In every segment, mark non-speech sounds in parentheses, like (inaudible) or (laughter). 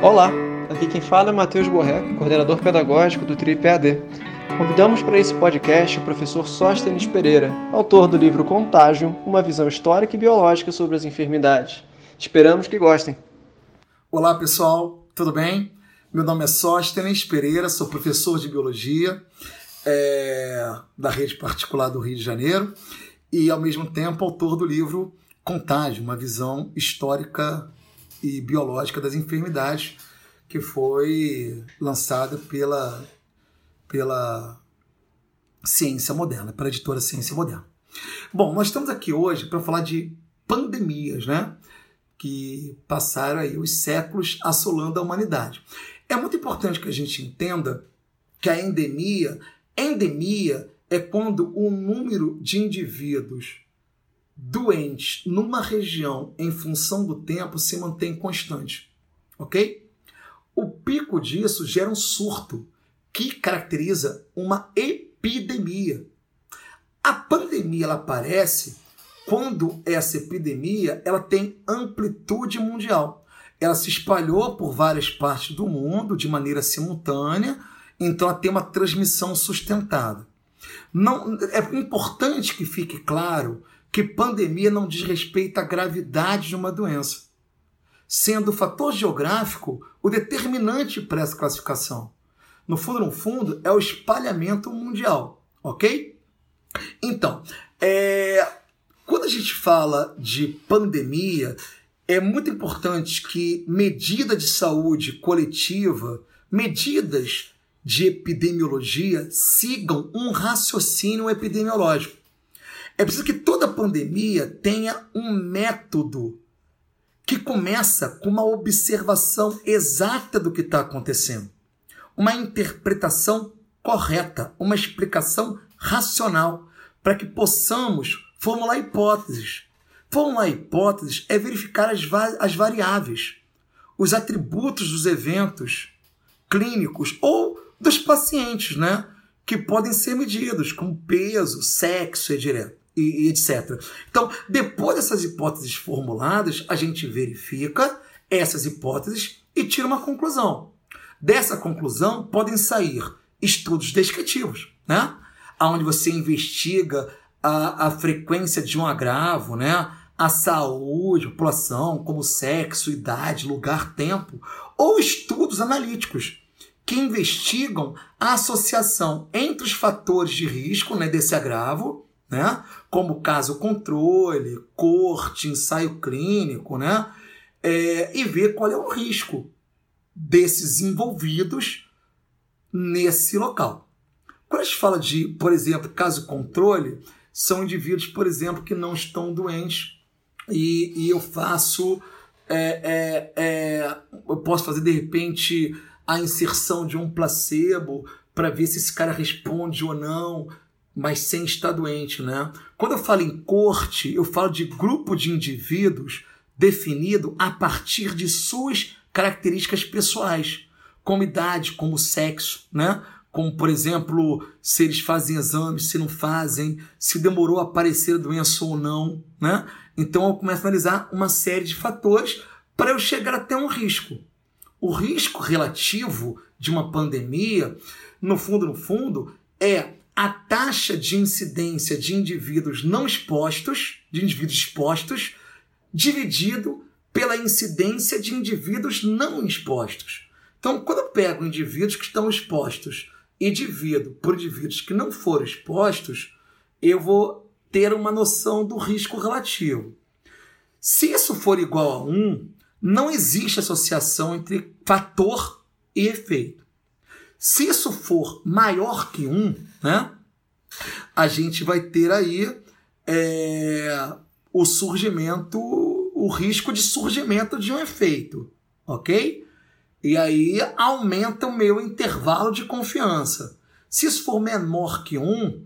Olá, aqui quem fala é Matheus Borré, coordenador pedagógico do TRIPAD. Convidamos para esse podcast o professor Sóstenes Pereira, autor do livro Contágio, uma visão histórica e biológica sobre as enfermidades. Esperamos que gostem. Olá pessoal, tudo bem? Meu nome é Sóstenes Pereira, sou professor de biologia é, da rede particular do Rio de Janeiro e, ao mesmo tempo, autor do livro Contágio, uma visão histórica e biológica das enfermidades, que foi lançada pela, pela Ciência Moderna, pela editora Ciência Moderna. Bom, nós estamos aqui hoje para falar de pandemias, né? Que passaram aí os séculos assolando a humanidade. É muito importante que a gente entenda que a endemia, endemia é quando o número de indivíduos doentes numa região em função do tempo se mantém constante, ok? O pico disso gera um surto que caracteriza uma epidemia. A pandemia ela aparece quando essa epidemia ela tem amplitude mundial. Ela se espalhou por várias partes do mundo de maneira simultânea, então ela tem uma transmissão sustentada. Não, é importante que fique claro que pandemia não diz respeito à gravidade de uma doença, sendo o fator geográfico o determinante para essa classificação. No fundo, no fundo, é o espalhamento mundial, ok? Então, é, quando a gente fala de pandemia, é muito importante que medida de saúde coletiva, medidas de epidemiologia sigam um raciocínio epidemiológico. É preciso que toda pandemia tenha um método que começa com uma observação exata do que está acontecendo, uma interpretação correta, uma explicação racional, para que possamos formular hipóteses. Formular hipóteses é verificar as, va as variáveis, os atributos dos eventos clínicos ou dos pacientes, né? Que podem ser medidos, como peso, sexo e direto e, e etc. Então, depois dessas hipóteses formuladas, a gente verifica essas hipóteses e tira uma conclusão. Dessa conclusão podem sair estudos descritivos, né? Onde você investiga a, a frequência de um agravo, né? a saúde, população, como sexo, idade, lugar, tempo, ou estudos analíticos que investigam a associação entre os fatores de risco né, desse agravo né? Como caso controle, corte, ensaio clínico, né? É, e ver qual é o risco desses envolvidos nesse local. Quando a gente fala de, por exemplo, caso controle, são indivíduos, por exemplo, que não estão doentes e, e eu faço, é, é, é eu posso fazer de repente a inserção de um placebo para ver se esse cara responde ou não mas sem estar doente, né? Quando eu falo em corte, eu falo de grupo de indivíduos definido a partir de suas características pessoais, como idade, como sexo, né? Como, por exemplo, se eles fazem exames, se não fazem, se demorou a aparecer a doença ou não, né? Então eu começo a analisar uma série de fatores para eu chegar até um risco. O risco relativo de uma pandemia, no fundo, no fundo, é a taxa de incidência de indivíduos não expostos, de indivíduos expostos, dividido pela incidência de indivíduos não expostos. Então, quando eu pego indivíduos que estão expostos e divido por indivíduos que não foram expostos, eu vou ter uma noção do risco relativo. Se isso for igual a 1, não existe associação entre fator e efeito. Se isso for maior que 1, né, a gente vai ter aí é, o surgimento, o risco de surgimento de um efeito, ok? E aí aumenta o meu intervalo de confiança. Se isso for menor que 1,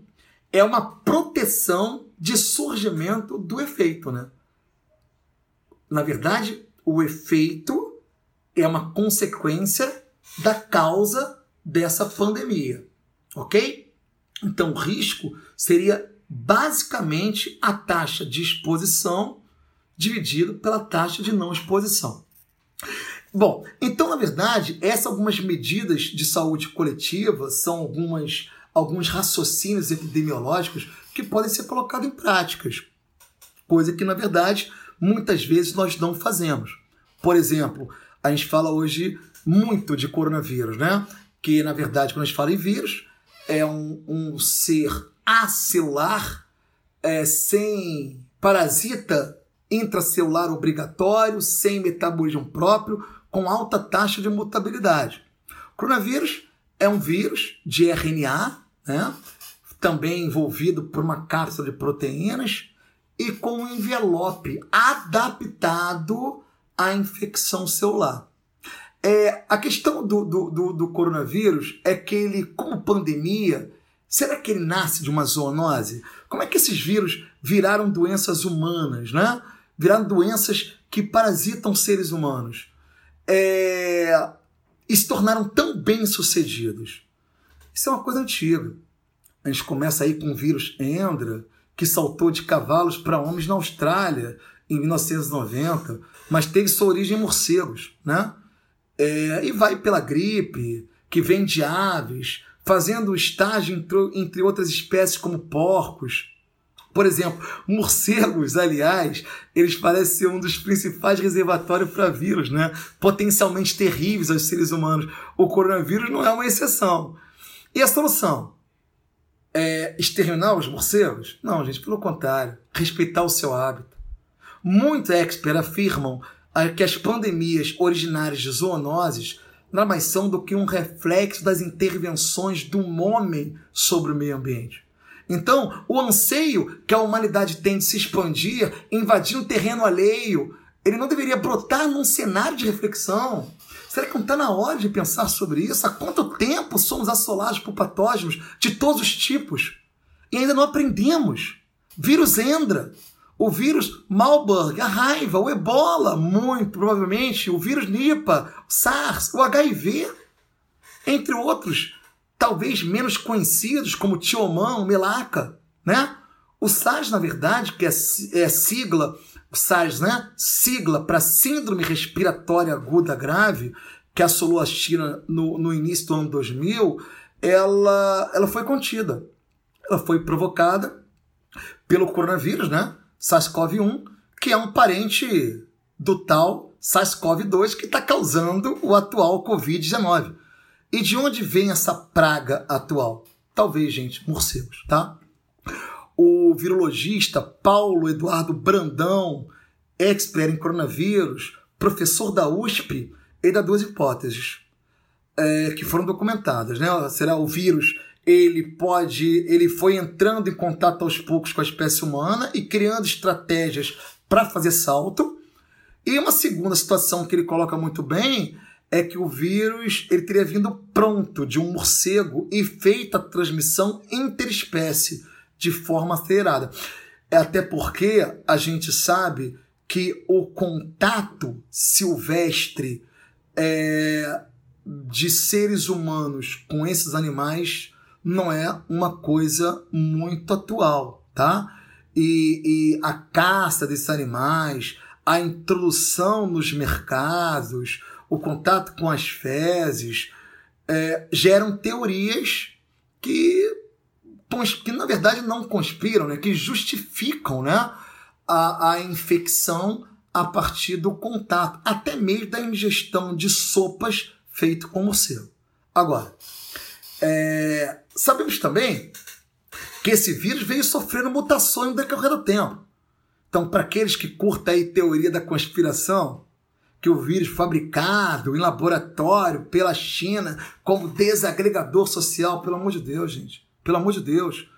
é uma proteção de surgimento do efeito, né? Na verdade, o efeito é uma consequência da causa dessa pandemia, ok? Então, o risco seria basicamente a taxa de exposição dividido pela taxa de não exposição. Bom, então, na verdade, essas algumas medidas de saúde coletiva são algumas, alguns raciocínios epidemiológicos que podem ser colocados em práticas. Coisa que, na verdade, muitas vezes nós não fazemos. Por exemplo, a gente fala hoje muito de coronavírus, né? Que, na verdade, quando a gente fala em vírus, é um, um ser acelular, é, sem parasita intracelular obrigatório, sem metabolismo próprio, com alta taxa de mutabilidade. O coronavírus é um vírus de RNA, né? também envolvido por uma cápsula de proteínas e com um envelope adaptado à infecção celular. É, a questão do, do, do, do coronavírus é que ele, como pandemia, será que ele nasce de uma zoonose? Como é que esses vírus viraram doenças humanas, né? Viraram doenças que parasitam seres humanos. É, e se tornaram tão bem sucedidos. Isso é uma coisa antiga. A gente começa aí com o vírus Endra, que saltou de cavalos para homens na Austrália em 1990, mas teve sua origem em morcegos, né? É, e vai pela gripe, que vem de aves, fazendo estágio entre, entre outras espécies como porcos. Por exemplo, morcegos, aliás, eles parecem ser um dos principais reservatórios para vírus, né? Potencialmente terríveis aos seres humanos. O coronavírus não é uma exceção. E a solução? É exterminar os morcegos? Não, gente, pelo contrário, respeitar o seu hábito. Muitos experts afirmam que as pandemias originárias de zoonoses nada mais são do que um reflexo das intervenções do homem sobre o meio ambiente. Então, o anseio que a humanidade tem de se expandir, invadir um terreno alheio, ele não deveria brotar num cenário de reflexão. Será que não está na hora de pensar sobre isso? Há quanto tempo somos assolados por patógenos de todos os tipos e ainda não aprendemos? Vírus Endra, o vírus Marburg, a raiva, o ebola, muito provavelmente, o vírus Nipah, SARS, o HIV, entre outros, talvez menos conhecidos, como Tiomão, Melaca, né? O SARS, na verdade, que é, é sigla, o SARS, né? Sigla para Síndrome Respiratória Aguda Grave, que assolou a China no, no início do ano 2000, ela, ela foi contida. Ela foi provocada pelo coronavírus, né? SARS-CoV-1, que é um parente do tal SARS-CoV-2 que está causando o atual Covid-19. E de onde vem essa praga atual? Talvez, gente, morcegos, tá? O virologista Paulo Eduardo Brandão, expert em coronavírus, professor da USP, ele dá duas hipóteses é, que foram documentadas, né? Será o vírus ele pode, ele foi entrando em contato aos poucos com a espécie humana e criando estratégias para fazer salto. E uma segunda situação que ele coloca muito bem é que o vírus ele teria vindo pronto de um morcego e feita a transmissão interespécie de forma acelerada. É até porque a gente sabe que o contato silvestre é, de seres humanos com esses animais não é uma coisa muito atual, tá? E, e a caça desses animais, a introdução nos mercados, o contato com as fezes, é, geram teorias que, que na verdade não conspiram, né? que justificam né? a, a infecção a partir do contato, até mesmo da ingestão de sopas feito com morcego. Agora, é, sabemos também que esse vírus veio sofrendo mutações no decorrer do tempo. Então, para aqueles que curtem aí teoria da conspiração, que o vírus fabricado em laboratório pela China como desagregador social, pelo amor de Deus, gente. Pelo amor de Deus.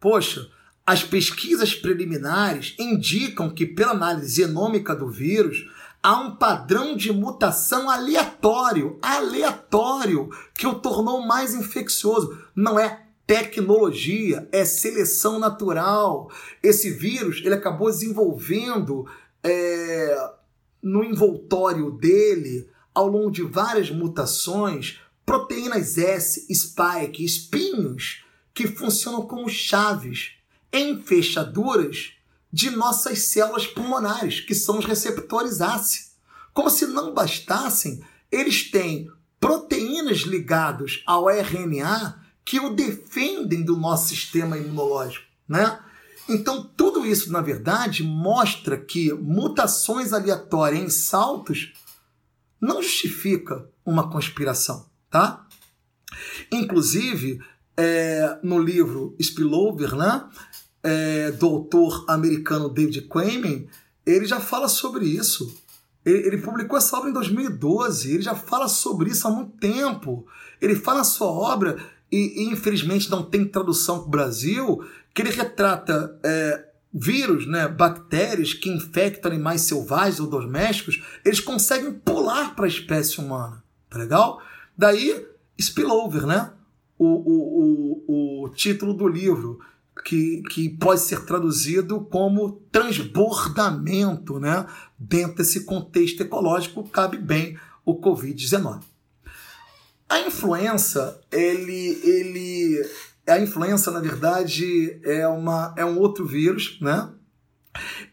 Poxa, as pesquisas preliminares indicam que, pela análise genômica do vírus, há um padrão de mutação aleatório, aleatório, que o tornou mais infeccioso. Não é tecnologia, é seleção natural. Esse vírus ele acabou desenvolvendo é, no envoltório dele, ao longo de várias mutações, proteínas S, spike, espinhos, que funcionam como chaves em fechaduras de nossas células pulmonares, que são os receptores ACE. Como se não bastassem, eles têm proteínas ligadas ao RNA que o defendem do nosso sistema imunológico, né? Então, tudo isso, na verdade, mostra que mutações aleatórias em saltos não justifica uma conspiração, tá? Inclusive, é, no livro Spillover, né, é, americano David Quammen, ele já fala sobre isso. Ele, ele, publicou essa obra em 2012, ele já fala sobre isso há muito tempo. Ele fala na sua obra, e, e infelizmente não tem tradução para o Brasil, que ele retrata é, vírus, né, bactérias que infectam animais selvagens ou domésticos, eles conseguem pular para a espécie humana. Tá legal? Daí, spillover, né? O, o, o, o título do livro, que, que pode ser traduzido como transbordamento, né? Dentro desse contexto ecológico, cabe bem o Covid-19. A influenza, ele, ele a influenza, na verdade, é, uma, é um outro vírus, né?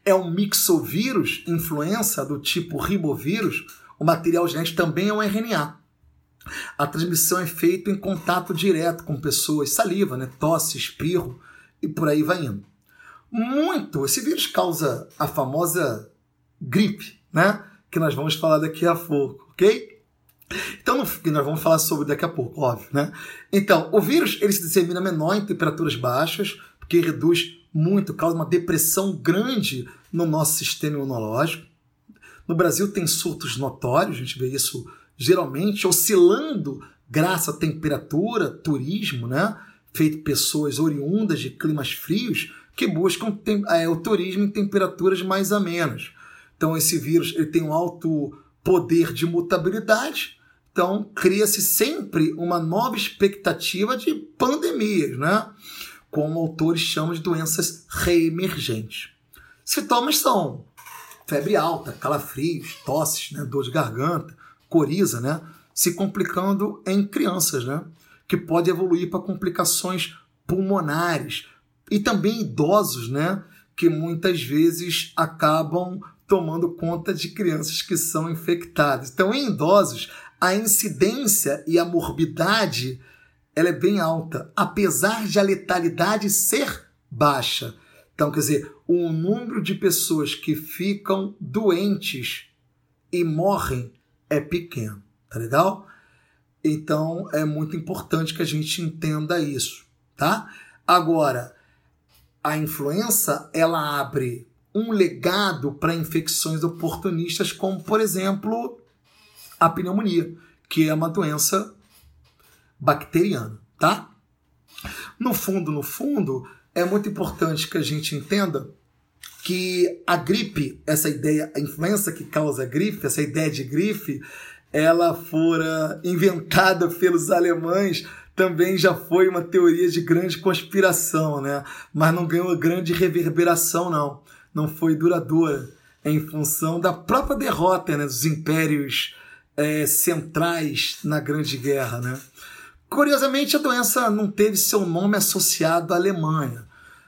É um mixovírus, influenza do tipo ribovírus. O material genético também é um RNA. A transmissão é feita em contato direto com pessoas, saliva, né? tosse, espirro e por aí vai indo. Muito, esse vírus causa a famosa gripe, né? Que nós vamos falar daqui a pouco, ok? Então, nós vamos falar sobre daqui a pouco, óbvio, né? Então, o vírus ele se dissemina menor em temperaturas baixas, porque reduz muito, causa uma depressão grande no nosso sistema imunológico. No Brasil tem surtos notórios, a gente vê isso geralmente oscilando graças à temperatura, turismo, né? Feito pessoas oriundas de climas frios que buscam é, o turismo em temperaturas mais amenas. Então esse vírus ele tem um alto poder de mutabilidade, então, cria-se sempre uma nova expectativa de pandemias, né? Como autores chamam de doenças reemergentes. Sintomas são febre alta, calafrios, tosses, né? dor de garganta, coriza, né? Se complicando em crianças, né? Que pode evoluir para complicações pulmonares e também idosos, né? Que muitas vezes acabam tomando conta de crianças que são infectadas. Então, em idosos, a incidência e a morbidade ela é bem alta, apesar de a letalidade ser baixa. Então, quer dizer, o número de pessoas que ficam doentes e morrem é pequeno, tá legal? Então, é muito importante que a gente entenda isso, tá? Agora, a influenza, ela abre um legado para infecções oportunistas, como, por exemplo, a pneumonia, que é uma doença bacteriana, tá? No fundo, no fundo, é muito importante que a gente entenda que a gripe, essa ideia, a influenza que causa a gripe, essa ideia de gripe, ela fora inventada pelos alemães, também já foi uma teoria de grande conspiração, né? Mas não ganhou grande reverberação, não. Não foi duradoura, em função da própria derrota né, dos impérios é, centrais na Grande Guerra. Né? Curiosamente, a doença não teve seu nome associado à Alemanha,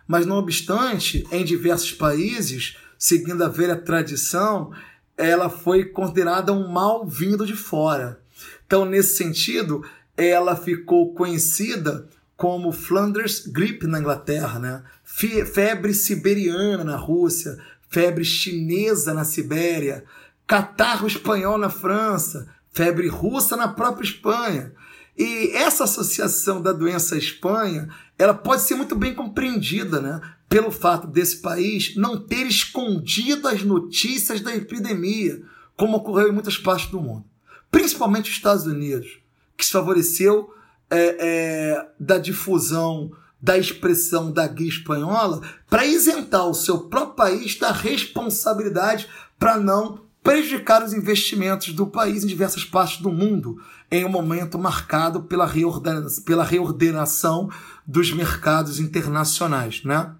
mas, não obstante, em diversos países, seguindo a velha tradição, ela foi considerada um mal vindo de fora. Então, nesse sentido, ela ficou conhecida como Flanders Gripe na Inglaterra, né? febre siberiana na Rússia, febre chinesa na Sibéria, catarro espanhol na França, febre russa na própria Espanha. E essa associação da doença à Espanha, ela pode ser muito bem compreendida, né? Pelo fato desse país não ter escondido as notícias da epidemia, como ocorreu em muitas partes do mundo, principalmente os Estados Unidos, que se favoreceu é, é, da difusão da expressão da guia espanhola para isentar o seu próprio país da responsabilidade para não prejudicar os investimentos do país em diversas partes do mundo, em um momento marcado pela, reordenação, pela reordenação dos mercados internacionais. Né?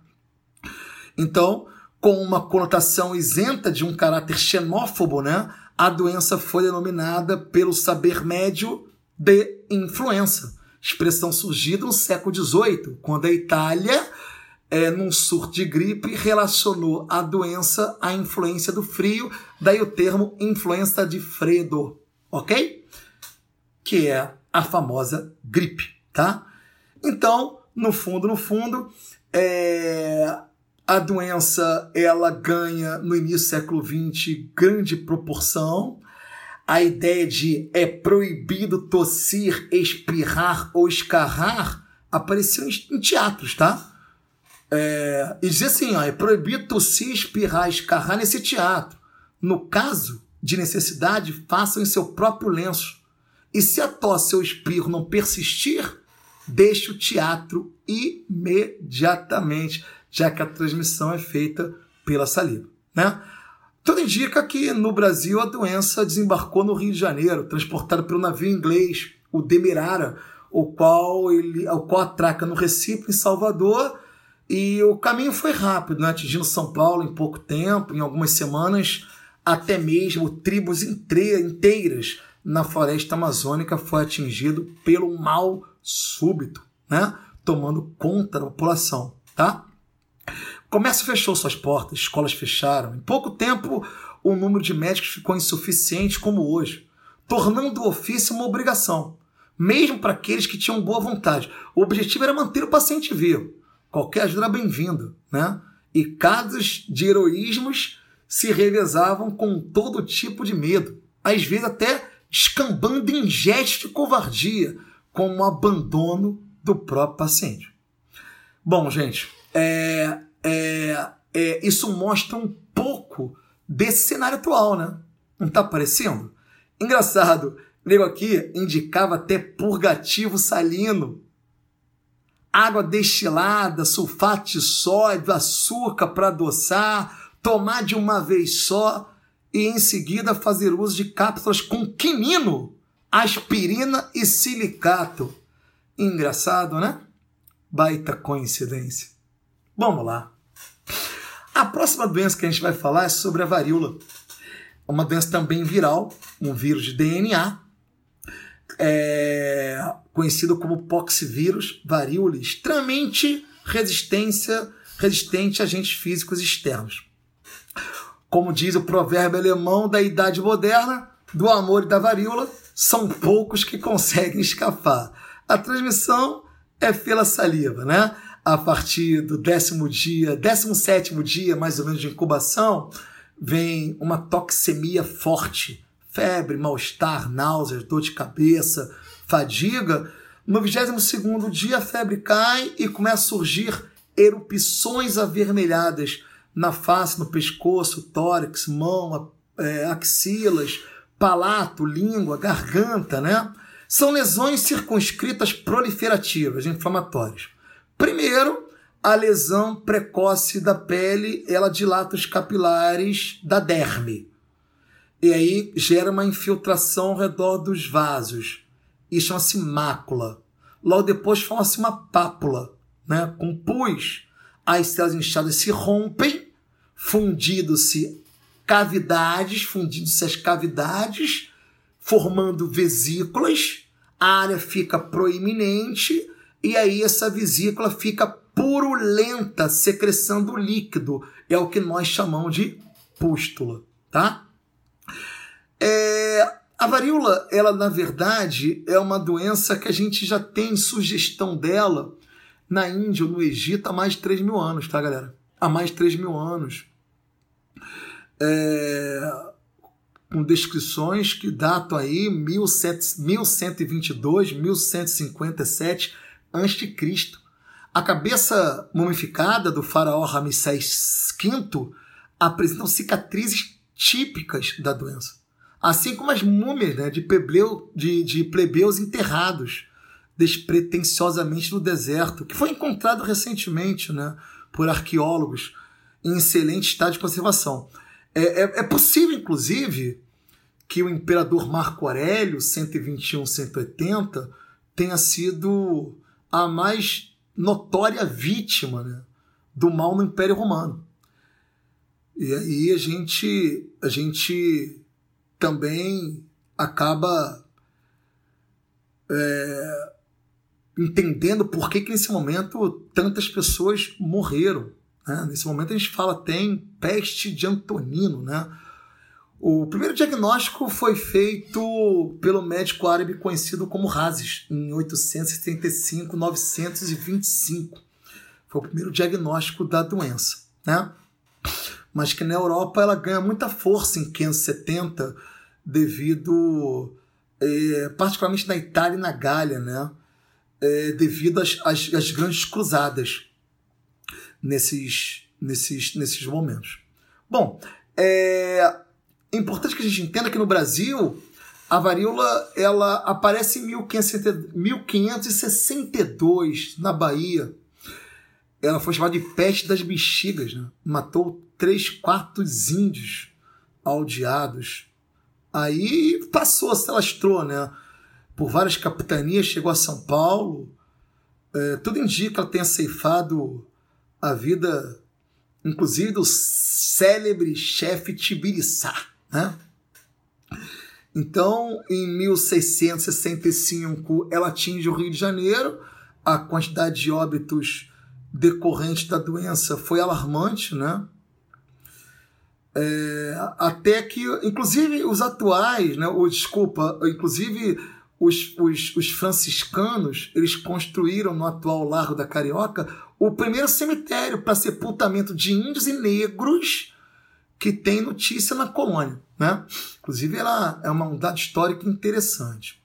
Então, com uma conotação isenta de um caráter xenófobo, né, a doença foi denominada pelo saber médio de influenza, expressão surgida no século XVIII, quando a Itália é, num surto de gripe, relacionou a doença à influência do frio, daí o termo influenza de Fredo, ok? Que é a famosa gripe, tá? Então, no fundo, no fundo, é, a doença ela ganha no início do século XX grande proporção. A ideia de é proibido tossir, espirrar ou escarrar apareceu em teatros, tá? É, e dizer assim, ó, é proibido tossir, espirrar, escarrar nesse teatro. No caso de necessidade, façam em seu próprio lenço. E se a tosse ou espirro não persistir, deixe o teatro imediatamente, já que a transmissão é feita pela saliva. Né? Tudo indica que no Brasil a doença desembarcou no Rio de Janeiro, transportada pelo navio inglês, o Demerara, o qual, ele, o qual atraca no Recife, em Salvador, e o caminho foi rápido, né? atingindo São Paulo em pouco tempo, em algumas semanas, até mesmo tribos inteiras na floresta amazônica foi atingido pelo mal súbito, né? tomando conta da população. Tá? Comércio fechou suas portas, escolas fecharam. Em pouco tempo, o número de médicos ficou insuficiente como hoje, tornando o ofício uma obrigação, mesmo para aqueles que tinham boa vontade. O objetivo era manter o paciente vivo Qualquer ajuda era bem-vinda, né? E casos de heroísmos se revezavam com todo tipo de medo, às vezes até descambando em gestos de covardia, como o abandono do próprio paciente. Bom, gente, é, é, é, isso mostra um pouco desse cenário atual, né? Não tá parecendo? Engraçado, nego aqui indicava até purgativo salino água destilada, sulfato de sódio, açúcar para adoçar, tomar de uma vez só e em seguida fazer uso de cápsulas com quinino, aspirina e silicato. Engraçado, né? Baita coincidência. Vamos lá. A próxima doença que a gente vai falar é sobre a varíola. Uma doença também viral, um vírus de DNA, é, conhecido como poxvírus varíola, extremamente resistência, resistente a agentes físicos externos. Como diz o provérbio alemão da Idade Moderna, do amor e da varíola, são poucos que conseguem escapar. A transmissão é pela saliva, né? A partir do décimo dia, décimo sétimo dia, mais ou menos, de incubação, vem uma toxemia forte, febre, mal-estar, náuseas, dor de cabeça, fadiga. No 22 dia a febre cai e começa a surgir erupções avermelhadas na face, no pescoço, tórax, mão, é, axilas, palato, língua, garganta, né? São lesões circunscritas proliferativas, inflamatórias. Primeiro, a lesão precoce da pele, ela dilata os capilares da derme e aí gera uma infiltração ao redor dos vasos. E chama-se mácula. Logo depois forma-se uma pápula, né? com pus. As células inchadas se rompem, fundindo-se cavidades, fundindo-se as cavidades, formando vesículas. A área fica proeminente e aí essa vesícula fica purulenta, secreção líquido. É o que nós chamamos de pústula, tá? É, a varíola, ela na verdade é uma doença que a gente já tem sugestão dela na Índia no Egito há mais de 3 mil anos, tá, galera? Há mais de 3 mil anos. É, com descrições que datam aí 1122, 1157 a.C. A cabeça mumificada do faraó Ramsés V apresentam cicatrizes típicas da doença assim como as múmias né, de, de, de plebeus enterrados despretensiosamente no deserto, que foi encontrado recentemente né, por arqueólogos em excelente estado de conservação. É, é, é possível, inclusive, que o imperador Marco Aurélio, 121-180, tenha sido a mais notória vítima né, do mal no Império Romano. E aí a gente, a gente também acaba é, entendendo por que, que nesse momento tantas pessoas morreram. Né? Nesse momento a gente fala tem peste de Antonino, né? O primeiro diagnóstico foi feito pelo médico árabe conhecido como Razes, em 875, 925. Foi o primeiro diagnóstico da doença, né? Mas que na Europa ela ganha muita força em 570 devido, é, particularmente na Itália e na Gália, né? É, devido às, às, às grandes cruzadas nesses, nesses, nesses momentos. Bom, é, é importante que a gente entenda que no Brasil a varíola ela aparece em 1562 na Bahia. Ela foi chamada de peste das bexigas, né? matou três quartos índios aldeados. Aí passou, se alastrou, né? Por várias capitanias, chegou a São Paulo. É, tudo indica que ela tenha ceifado a vida, inclusive, do célebre chefe Tibiriçá. Né? Então, em 1665, ela atinge o Rio de Janeiro. A quantidade de óbitos decorrentes da doença foi alarmante, né? É, até que, inclusive, os atuais, né, ou, desculpa, inclusive os, os, os franciscanos, eles construíram no atual Largo da Carioca o primeiro cemitério para sepultamento de índios e negros que tem notícia na colônia. Né? Inclusive, ela é uma, um dado histórico interessante.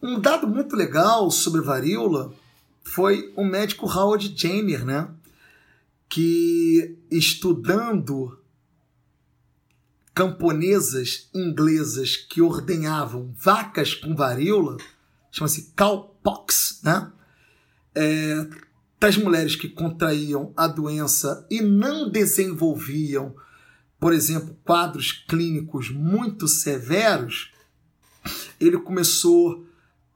Um dado muito legal sobre varíola foi o médico Howard Jenner, né? que estudando camponesas inglesas que ordenhavam vacas com varíola, chama-se cowpox, né? É, das mulheres que contraíam a doença e não desenvolviam, por exemplo, quadros clínicos muito severos, ele começou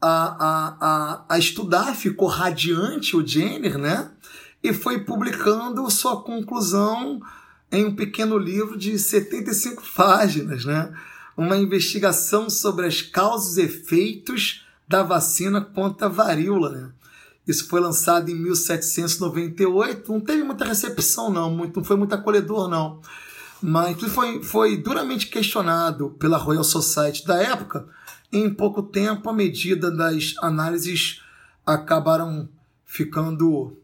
a, a, a, a estudar, ficou radiante o Jenner, né? E foi publicando sua conclusão em um pequeno livro de 75 páginas, né? Uma investigação sobre as causas e efeitos da vacina contra a varíola, né? Isso foi lançado em 1798. Não teve muita recepção, não. Muito, não foi muito acolhedor, não. Mas foi, foi duramente questionado pela Royal Society da época. Em pouco tempo, a medida das análises acabaram ficando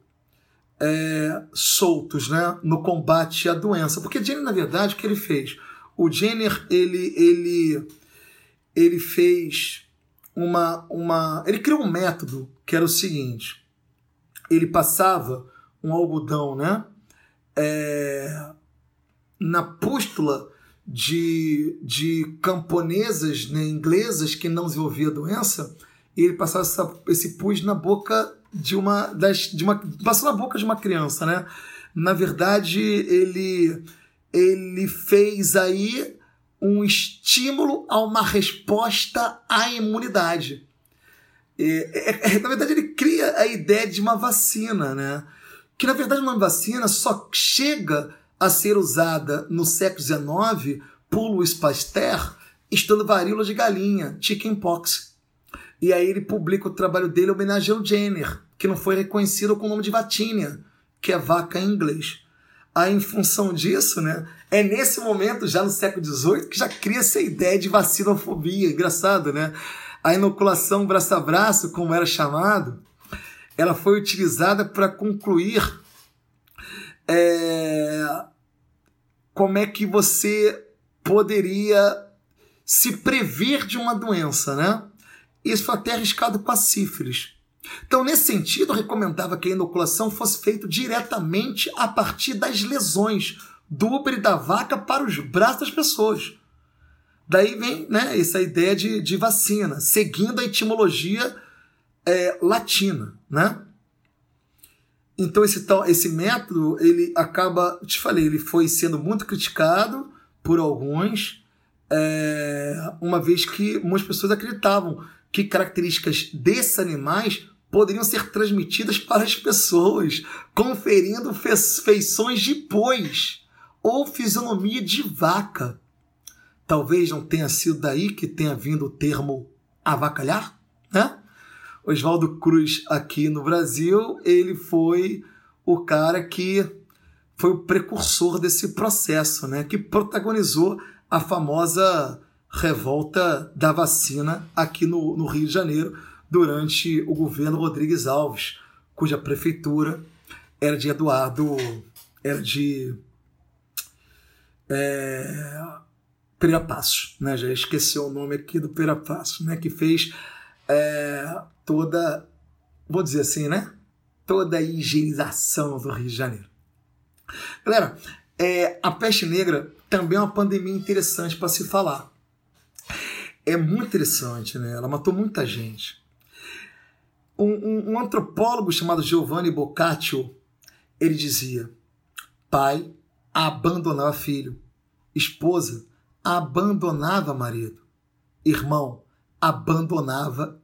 é, soltos né, no combate à doença. Porque Jenner, na verdade, o que ele fez? O Jenner, ele, ele, ele fez uma, uma. Ele criou um método que era o seguinte: ele passava um algodão, né? É, na pústula de, de camponesas né, inglesas que não desenvolvia doença, e ele passava essa, esse pus na boca de uma, das, de uma. Passou na boca de uma criança, né? Na verdade, ele, ele fez aí um estímulo a uma resposta à imunidade. É, é, na verdade, ele cria a ideia de uma vacina, né? Que na verdade uma vacina só chega a ser usada no século XIX por Louis Pasteur estando varíola de galinha, chickenpox. E aí ele publica o trabalho dele homenageando Jenner, que não foi reconhecido com o nome de Vatinia, que é vaca em inglês. Aí, em função disso, né, é nesse momento, já no século XVIII, que já cria essa ideia de vacinofobia. Engraçado, né? A inoculação braço a braço, como era chamado, ela foi utilizada para concluir é, como é que você poderia se prever de uma doença, né? Isso foi até arriscado com a sífilis. Então, nesse sentido, recomendava que a inoculação fosse feita diretamente a partir das lesões, do ubre da vaca para os braços das pessoas. Daí vem né, essa ideia de, de vacina, seguindo a etimologia é, latina. Né? Então esse, tal, esse método, ele acaba, te falei, ele foi sendo muito criticado por alguns, é, uma vez que muitas pessoas acreditavam que características desses animais poderiam ser transmitidas para as pessoas, conferindo feições de bois ou fisionomia de vaca. Talvez não tenha sido daí que tenha vindo o termo avacalhar, né? Oswaldo Cruz aqui no Brasil, ele foi o cara que foi o precursor desse processo, né? Que protagonizou a famosa revolta da vacina aqui no, no Rio de Janeiro durante o governo Rodrigues Alves, cuja prefeitura era de Eduardo, era de é, Pereira Passos, né? Já esqueci o nome aqui do Pereira Passos, né? Que fez é, toda, vou dizer assim, né? Toda a higienização do Rio de Janeiro. Galera, é, a peste negra também é uma pandemia interessante para se falar. É muito interessante, né? Ela matou muita gente. Um, um, um antropólogo chamado Giovanni Boccaccio, ele dizia: pai abandonava filho, esposa abandonava marido, irmão abandonava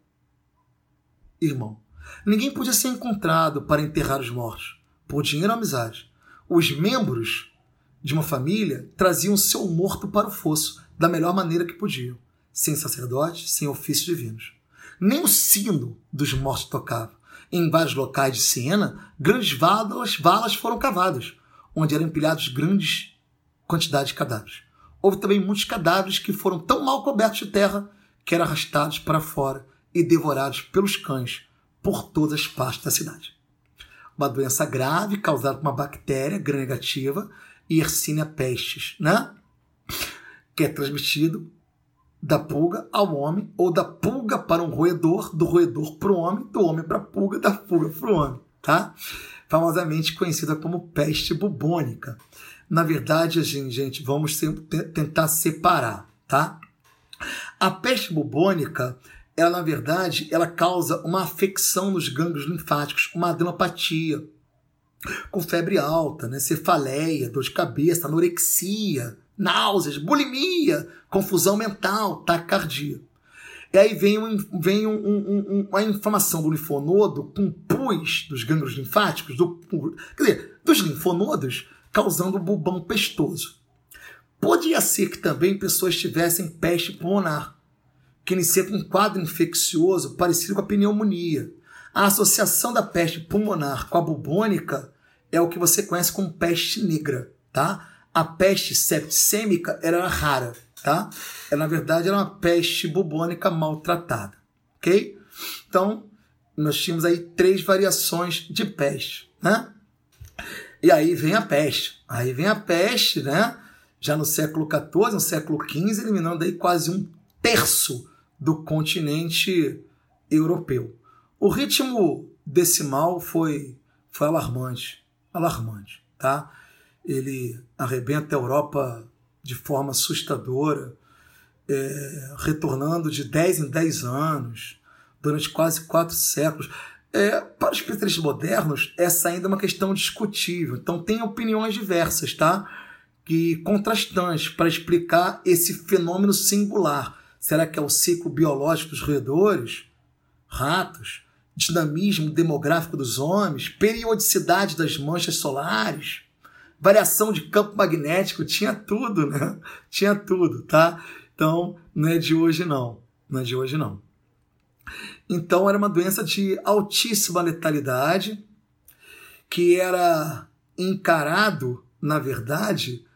irmão. Ninguém podia ser encontrado para enterrar os mortos, por dinheiro ou amizade. Os membros de uma família traziam seu morto para o fosso da melhor maneira que podiam, sem sacerdote, sem ofícios divinos. Nem o sino dos mortos tocava. Em vários locais de Siena, grandes valas, valas foram cavadas, onde eram empilhados grandes quantidades de cadáveres. Houve também muitos cadáveres que foram tão mal cobertos de terra que eram arrastados para fora e devorados pelos cães por todas as partes da cidade. Uma doença grave causada por uma bactéria gram-negativa, Yersinia pestis, né? que é transmitido da pulga ao homem ou da pulga para um roedor, do roedor para o homem, do homem para a pulga, da pulga para o homem, tá? Famosamente conhecida como peste bubônica. Na verdade, assim, gente, vamos tentar separar, tá? A peste bubônica, ela na verdade, ela causa uma afecção nos gânglios linfáticos, uma adenopatia, com febre alta, né, cefaleia, dor de cabeça, anorexia, náuseas, bulimia, confusão mental, taquicardia. E aí vem, um, vem um, um, uma inflamação do linfonodo com pus dos gânglios linfáticos, do, quer dizer, dos linfonodos, causando bulbão pestoso. Podia ser que também pessoas tivessem peste pulmonar, que inicia com um quadro infeccioso parecido com a pneumonia. A associação da peste pulmonar com a bubônica é o que você conhece como peste negra, tá? A peste septicêmica era rara, tá? Ela, na verdade, era uma peste bubônica maltratada, ok? Então, nós tínhamos aí três variações de peste, né? E aí vem a peste. Aí vem a peste, né? Já no século XIV, no século XV, eliminando aí quase um terço do continente europeu. O ritmo desse mal foi, foi alarmante, alarmante, tá? ele arrebenta a Europa de forma assustadora, é, retornando de 10 em 10 anos, durante quase quatro séculos. É, para os especialistas modernos, essa ainda é uma questão discutível. Então, tem opiniões diversas, tá? Que contrastantes para explicar esse fenômeno singular. Será que é o ciclo biológico dos roedores, ratos, dinamismo demográfico dos homens, periodicidade das manchas solares? variação de campo magnético, tinha tudo, né? (laughs) Tinha tudo, tá? Então, não é de hoje não, não é de hoje não. Então, era uma doença de altíssima letalidade, que era encarado, na verdade,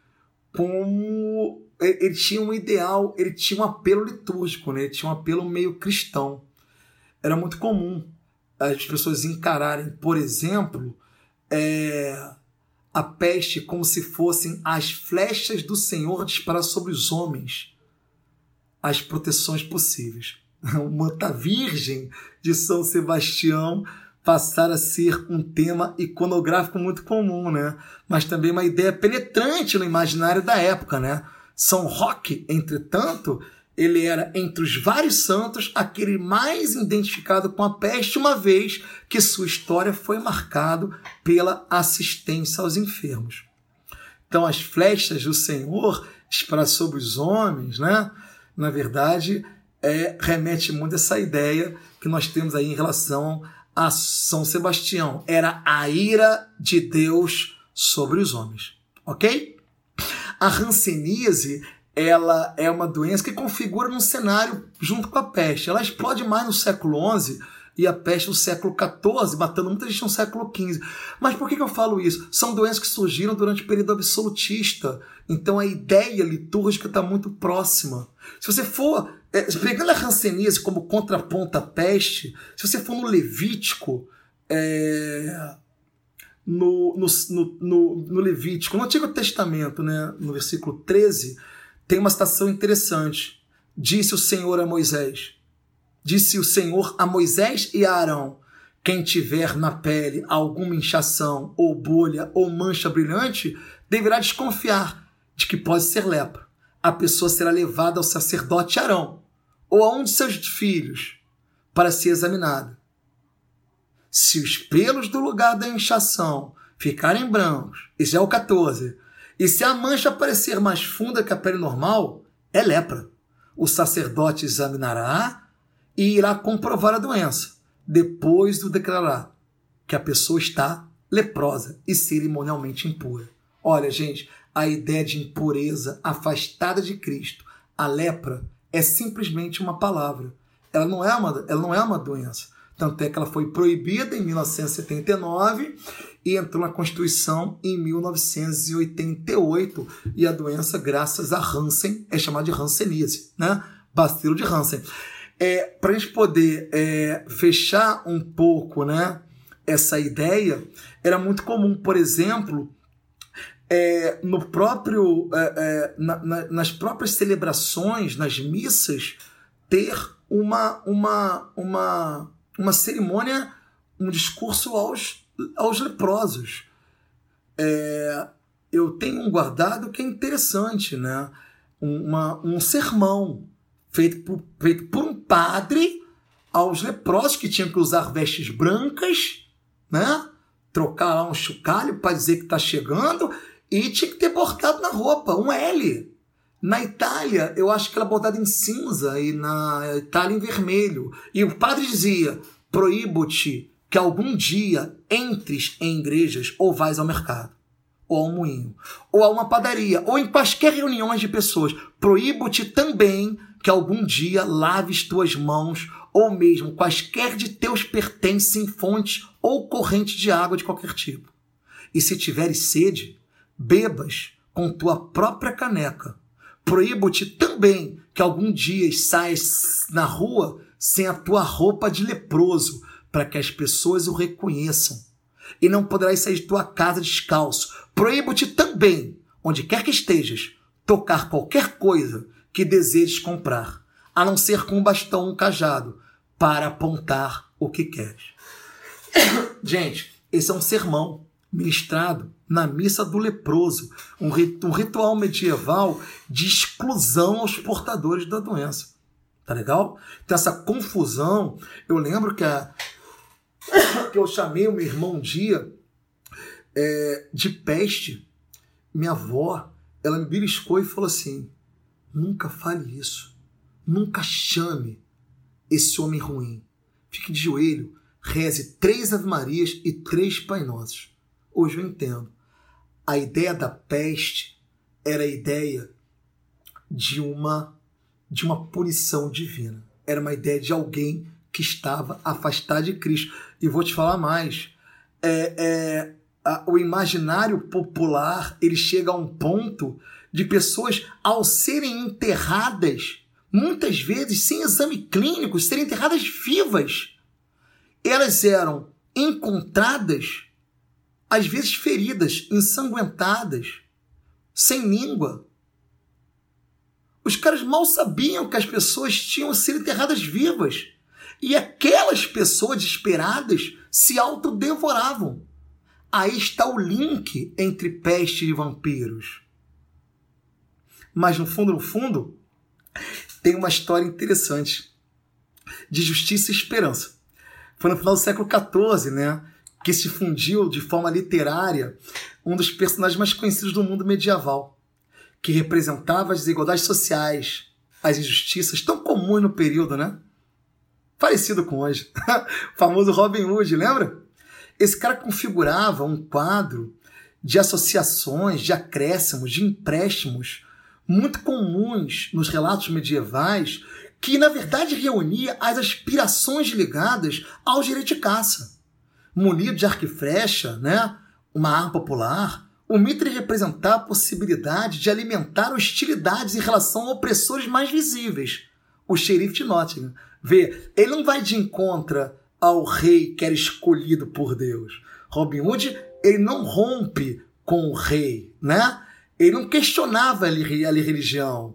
como ele tinha um ideal, ele tinha um apelo litúrgico, né? ele tinha um apelo meio cristão. Era muito comum as pessoas encararem, por exemplo, é, a peste como se fossem as flechas do Senhor disparadas sobre os homens, as proteções possíveis. (laughs) Manta Virgem de São Sebastião passar a ser um tema iconográfico muito comum, né? Mas também uma ideia penetrante no imaginário da época, né? São Roque, entretanto, ele era, entre os vários santos, aquele mais identificado com a peste, uma vez que sua história foi marcado pela assistência aos enfermos. Então, as flechas do Senhor para sobre os homens, né? na verdade, é, remete muito a essa ideia que nós temos aí em relação a São Sebastião. Era a ira de Deus sobre os homens. Ok? A ranceníase ela é uma doença que configura num cenário junto com a peste. Ela explode mais no século XI, e a peste no século XIV, matando muita gente no século XV. Mas por que, que eu falo isso? São doenças que surgiram durante o período absolutista. Então a ideia litúrgica está muito próxima. Se você for, é, pegando a ranceníase como contraponto à peste, se você for no Levítico, é, no, no, no, no, Levítico, no Antigo Testamento, né, no versículo 13, tem uma citação interessante. Disse o Senhor a Moisés: Disse o Senhor a Moisés e a Arão: Quem tiver na pele alguma inchação, ou bolha, ou mancha brilhante, deverá desconfiar de que pode ser lepra. A pessoa será levada ao sacerdote Arão, ou a um de seus filhos, para ser examinada. Se os pelos do lugar da inchação ficarem brancos, isso é o 14, e se a mancha parecer mais funda que a pele normal, é lepra. O sacerdote examinará e irá comprovar a doença. Depois do declarar que a pessoa está leprosa e cerimonialmente impura. Olha, gente, a ideia de impureza afastada de Cristo, a lepra, é simplesmente uma palavra. Ela não é uma, ela não é uma doença. Tanto é que ela foi proibida em 1979 e entrou na Constituição em 1988. E a doença, graças a Hansen, é chamada de Hanseníase, né? Bacilo de Hansen. É, Para a gente poder é, fechar um pouco né, essa ideia, era muito comum, por exemplo, é, no próprio, é, é, na, na, nas próprias celebrações, nas missas, ter uma, uma, uma, uma cerimônia, um discurso aos, aos leprosos. É, eu tenho um guardado que é interessante, né? Uma, um sermão feito por, feito por um padre aos leprosos que tinham que usar vestes brancas, né? Trocar lá um chocalho para dizer que está chegando e tinha que ter bordado na roupa, um L. Na Itália, eu acho que era bordado em cinza e na Itália em vermelho. E o padre dizia: proíbo-te que algum dia entres em igrejas ou vais ao mercado, ou ao moinho, ou a uma padaria, ou em quaisquer reuniões de pessoas. Proíbo-te também que algum dia laves tuas mãos, ou mesmo quaisquer de teus pertences em fontes ou corrente de água de qualquer tipo. E se tiveres sede, bebas com tua própria caneca. Proíbo-te também que algum dia saias na rua sem a tua roupa de leproso, para que as pessoas o reconheçam. E não poderás sair de tua casa descalço. Proíbo-te também, onde quer que estejas, tocar qualquer coisa que desejes comprar, a não ser com um bastão um cajado, para apontar o que queres. (coughs) Gente, esse é um sermão ministrado na missa do leproso, um, ritual medieval de exclusão aos portadores da doença. Tá legal? Então, essa confusão. Eu lembro que, a, (coughs) que eu chamei o meu irmão um dia é, de peste. Minha avó, ela me beliscou e falou assim: Nunca fale isso. Nunca chame esse homem ruim. Fique de joelho, reze três Ave Marias e três Pai Nossos. Hoje eu entendo. A ideia da peste era a ideia de uma de uma punição divina. Era uma ideia de alguém que estava afastado de Cristo. E vou te falar mais. É, é, o imaginário popular ele chega a um ponto de pessoas, ao serem enterradas, muitas vezes sem exame clínico, serem enterradas vivas, elas eram encontradas, às vezes feridas, ensanguentadas, sem língua. Os caras mal sabiam que as pessoas tinham sido enterradas vivas. E aquelas pessoas desesperadas se autodevoravam. Aí está o link entre peste e vampiros. Mas no fundo, no fundo, tem uma história interessante de justiça e esperança. Foi no final do século XIV, né, que se fundiu de forma literária um dos personagens mais conhecidos do mundo medieval, que representava as desigualdades sociais, as injustiças tão comuns no período, né? Parecido com hoje. (laughs) o famoso Robin Hood, lembra? Esse cara configurava um quadro de associações, de acréscimos, de empréstimos muito comuns nos relatos medievais que na verdade reunia as aspirações ligadas ao direito de caça. Munido de arco e flecha, né? uma arma popular, o Mitre representava a possibilidade de alimentar hostilidades em relação a opressores mais visíveis, o xerife de Nottingham. Vê, ele não vai de encontro ao rei que era escolhido por Deus. Robin Hood, ele não rompe com o rei, né? Ele não questionava a religião.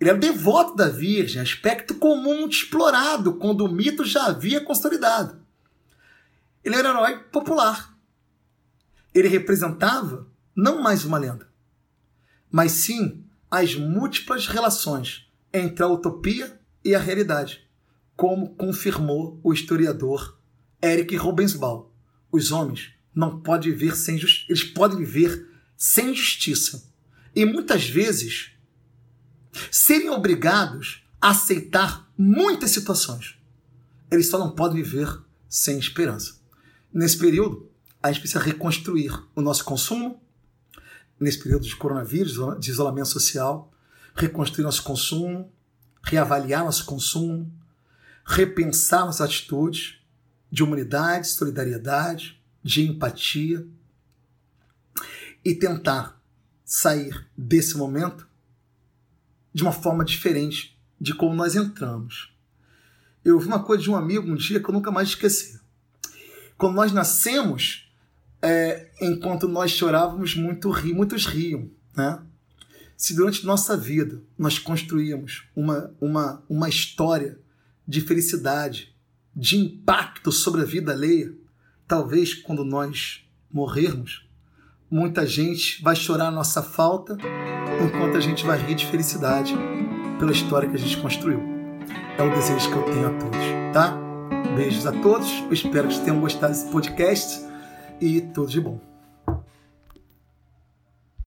Ele era devoto da Virgem, aspecto comum explorado quando o mito já havia consolidado. Ele era um herói popular. Ele representava não mais uma lenda, mas sim as múltiplas relações entre a utopia e a realidade, como confirmou o historiador Eric Rubensbaum. Os homens não podem viver sem eles podem viver sem justiça e muitas vezes serem obrigados a aceitar muitas situações. Eles só não podem viver sem esperança. Nesse período, a gente precisa reconstruir o nosso consumo, nesse período de coronavírus, de isolamento social, reconstruir nosso consumo, reavaliar nosso consumo, repensar nossas atitudes de humanidade, solidariedade, de empatia e tentar sair desse momento de uma forma diferente de como nós entramos. Eu ouvi uma coisa de um amigo um dia que eu nunca mais esqueci. Quando nós nascemos, é, enquanto nós chorávamos, muito ri, muitos riam. Né? Se durante nossa vida nós construímos uma, uma, uma história de felicidade, de impacto sobre a vida alheia, talvez quando nós morrermos, muita gente vai chorar a nossa falta, enquanto a gente vai rir de felicidade pela história que a gente construiu. É o desejo que eu tenho a todos, tá? Beijos a todos, espero que vocês tenham gostado desse podcast e tudo de bom.